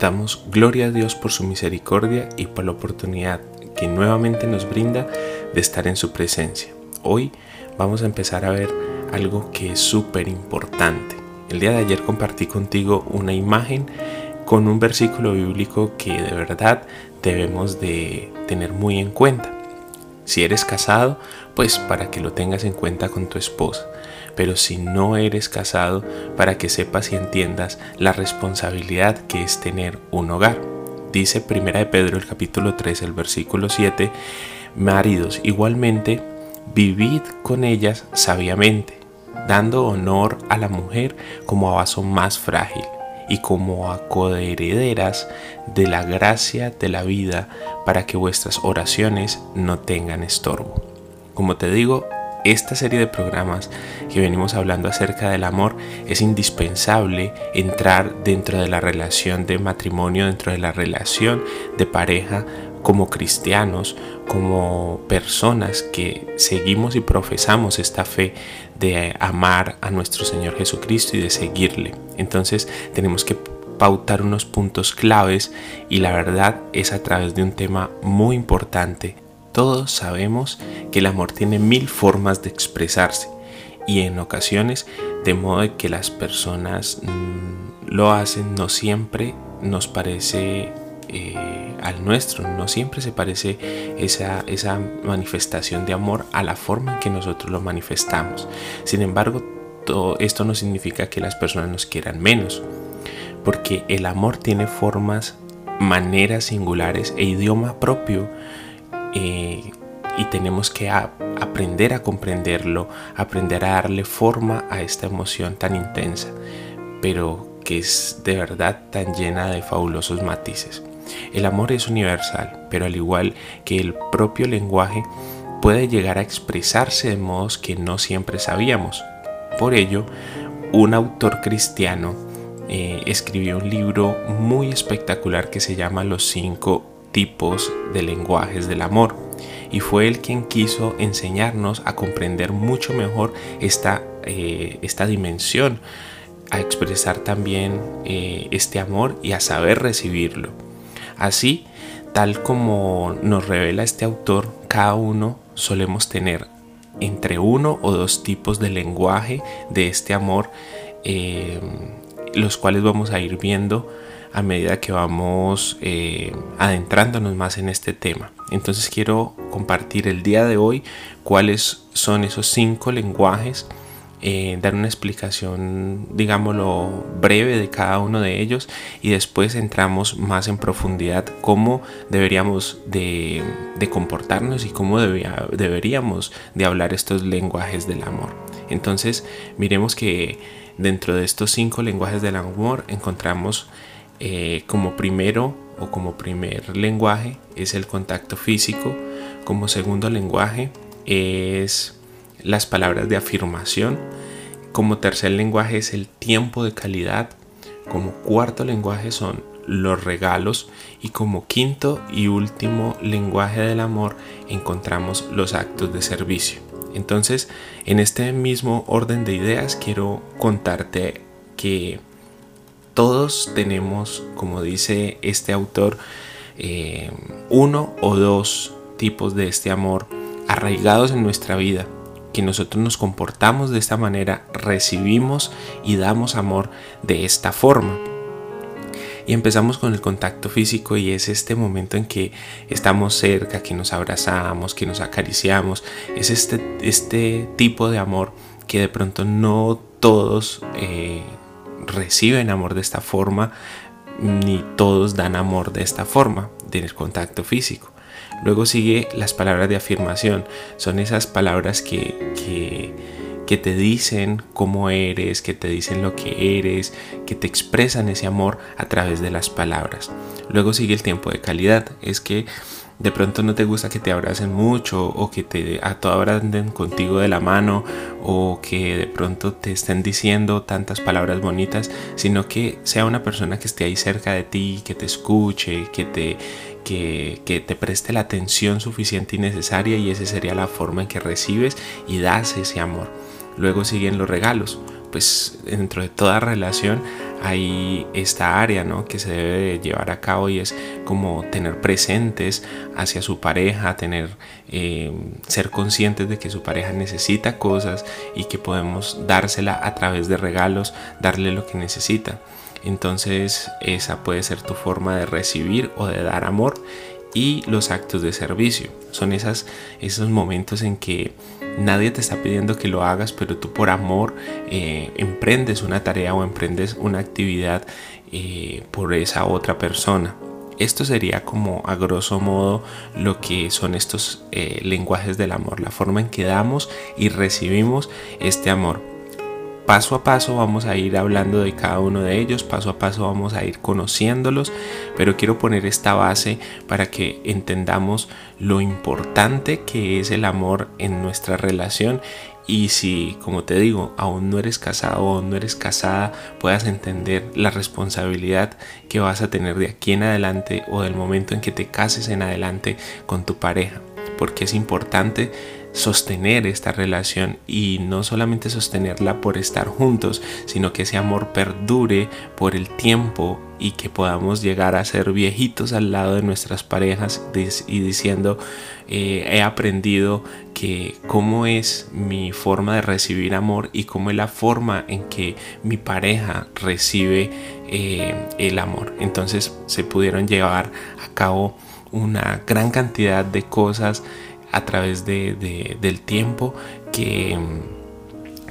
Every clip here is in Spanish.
Damos gloria a Dios por su misericordia y por la oportunidad que nuevamente nos brinda de estar en su presencia. Hoy vamos a empezar a ver algo que es súper importante. El día de ayer compartí contigo una imagen con un versículo bíblico que de verdad debemos de tener muy en cuenta. Si eres casado, pues para que lo tengas en cuenta con tu esposa pero si no eres casado, para que sepas y entiendas la responsabilidad que es tener un hogar. Dice Primera de Pedro el capítulo 3, el versículo 7, Maridos, igualmente, vivid con ellas sabiamente, dando honor a la mujer como a vaso más frágil y como a coherederas de la gracia de la vida para que vuestras oraciones no tengan estorbo. Como te digo, esta serie de programas que venimos hablando acerca del amor es indispensable entrar dentro de la relación de matrimonio, dentro de la relación de pareja como cristianos, como personas que seguimos y profesamos esta fe de amar a nuestro Señor Jesucristo y de seguirle. Entonces tenemos que pautar unos puntos claves y la verdad es a través de un tema muy importante todos sabemos que el amor tiene mil formas de expresarse y en ocasiones de modo que las personas mm, lo hacen no siempre nos parece eh, al nuestro, no siempre se parece esa, esa manifestación de amor a la forma en que nosotros lo manifestamos. Sin embargo, esto no significa que las personas nos quieran menos, porque el amor tiene formas, maneras singulares e idioma propio eh, y tenemos que aprender a comprenderlo, aprender a darle forma a esta emoción tan intensa, pero que es de verdad tan llena de fabulosos matices. El amor es universal, pero al igual que el propio lenguaje, puede llegar a expresarse de modos que no siempre sabíamos. Por ello, un autor cristiano eh, escribió un libro muy espectacular que se llama Los cinco tipos de lenguajes del amor y fue él quien quiso enseñarnos a comprender mucho mejor esta, eh, esta dimensión, a expresar también eh, este amor y a saber recibirlo. Así, tal como nos revela este autor, cada uno solemos tener entre uno o dos tipos de lenguaje de este amor, eh, los cuales vamos a ir viendo a medida que vamos eh, adentrándonos más en este tema. Entonces quiero compartir el día de hoy cuáles son esos cinco lenguajes, eh, dar una explicación, digámoslo, breve de cada uno de ellos y después entramos más en profundidad cómo deberíamos de, comportarnos y cómo deberíamos de hablar estos lenguajes del amor. Entonces miremos que dentro de estos cinco lenguajes del amor encontramos eh, como primero o como primer lenguaje es el contacto físico, como segundo lenguaje es las palabras de afirmación, como tercer lenguaje es el tiempo de calidad, como cuarto lenguaje son los regalos. Y como quinto y último lenguaje del amor encontramos los actos de servicio. Entonces, en este mismo orden de ideas quiero contarte que todos tenemos, como dice este autor, eh, uno o dos tipos de este amor arraigados en nuestra vida, que nosotros nos comportamos de esta manera, recibimos y damos amor de esta forma. Y empezamos con el contacto físico y es este momento en que estamos cerca, que nos abrazamos, que nos acariciamos. Es este, este tipo de amor que de pronto no todos eh, reciben amor de esta forma, ni todos dan amor de esta forma, del contacto físico. Luego sigue las palabras de afirmación. Son esas palabras que, que, que te dicen cómo eres, que te dicen lo que eres, que te expresan ese amor a través de las palabras. Luego sigue el tiempo de calidad, es que de pronto no te gusta que te abracen mucho o que te a toda hora anden contigo de la mano o que de pronto te estén diciendo tantas palabras bonitas, sino que sea una persona que esté ahí cerca de ti, que te escuche, que te que, que, te preste la atención suficiente y necesaria y esa sería la forma en que recibes y das ese amor. Luego siguen los regalos. Pues dentro de toda relación hay esta área ¿no? que se debe de llevar a cabo y es como tener presentes hacia su pareja, tener, eh, ser conscientes de que su pareja necesita cosas y que podemos dársela a través de regalos, darle lo que necesita. Entonces esa puede ser tu forma de recibir o de dar amor y los actos de servicio. Son esas, esos momentos en que nadie te está pidiendo que lo hagas, pero tú por amor eh, emprendes una tarea o emprendes una actividad eh, por esa otra persona. Esto sería como a grosso modo lo que son estos eh, lenguajes del amor, la forma en que damos y recibimos este amor paso a paso vamos a ir hablando de cada uno de ellos, paso a paso vamos a ir conociéndolos, pero quiero poner esta base para que entendamos lo importante que es el amor en nuestra relación. Y si, como te digo, aún no eres casado o no eres casada, puedas entender la responsabilidad que vas a tener de aquí en adelante o del momento en que te cases en adelante con tu pareja, porque es importante sostener esta relación y no solamente sostenerla por estar juntos, sino que ese amor perdure por el tiempo y que podamos llegar a ser viejitos al lado de nuestras parejas y diciendo eh, he aprendido que cómo es mi forma de recibir amor y cómo es la forma en que mi pareja recibe eh, el amor. Entonces se pudieron llevar a cabo una gran cantidad de cosas a través de, del tiempo que mm,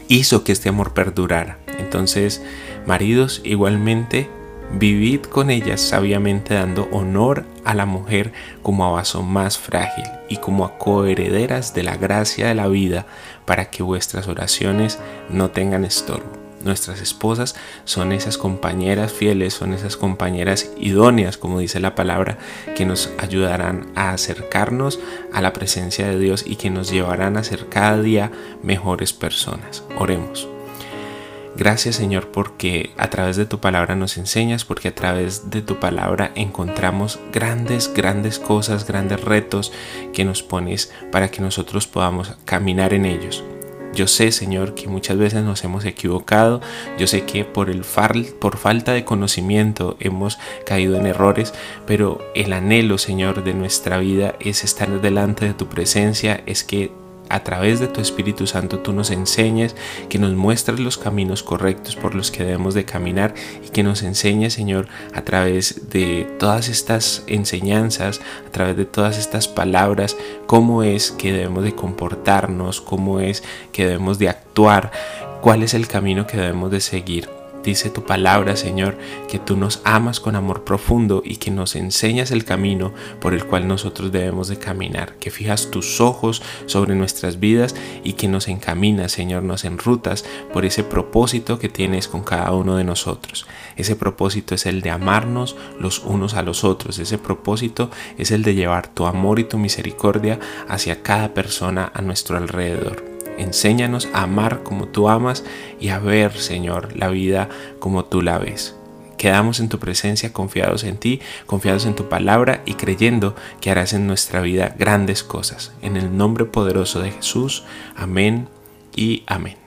hizo que este amor perdurara. Entonces, maridos, igualmente, vivid con ellas sabiamente dando honor a la mujer como a vaso más frágil y como a coherederas de la gracia de la vida para que vuestras oraciones no tengan estorbo. Nuestras esposas son esas compañeras fieles, son esas compañeras idóneas, como dice la palabra, que nos ayudarán a acercarnos a la presencia de Dios y que nos llevarán a ser cada día mejores personas. Oremos. Gracias Señor porque a través de tu palabra nos enseñas, porque a través de tu palabra encontramos grandes, grandes cosas, grandes retos que nos pones para que nosotros podamos caminar en ellos. Yo sé, Señor, que muchas veces nos hemos equivocado. Yo sé que por, el por falta de conocimiento hemos caído en errores, pero el anhelo, Señor, de nuestra vida es estar delante de tu presencia, es que a través de tu Espíritu Santo tú nos enseñes, que nos muestres los caminos correctos por los que debemos de caminar y que nos enseñes, Señor, a través de todas estas enseñanzas, a través de todas estas palabras, cómo es que debemos de comportarnos, cómo es que debemos de actuar, cuál es el camino que debemos de seguir. Dice tu palabra, Señor, que tú nos amas con amor profundo y que nos enseñas el camino por el cual nosotros debemos de caminar, que fijas tus ojos sobre nuestras vidas y que nos encaminas, Señor, nos enrutas por ese propósito que tienes con cada uno de nosotros. Ese propósito es el de amarnos los unos a los otros. Ese propósito es el de llevar tu amor y tu misericordia hacia cada persona a nuestro alrededor. Enséñanos a amar como tú amas y a ver, Señor, la vida como tú la ves. Quedamos en tu presencia confiados en ti, confiados en tu palabra y creyendo que harás en nuestra vida grandes cosas. En el nombre poderoso de Jesús. Amén y amén.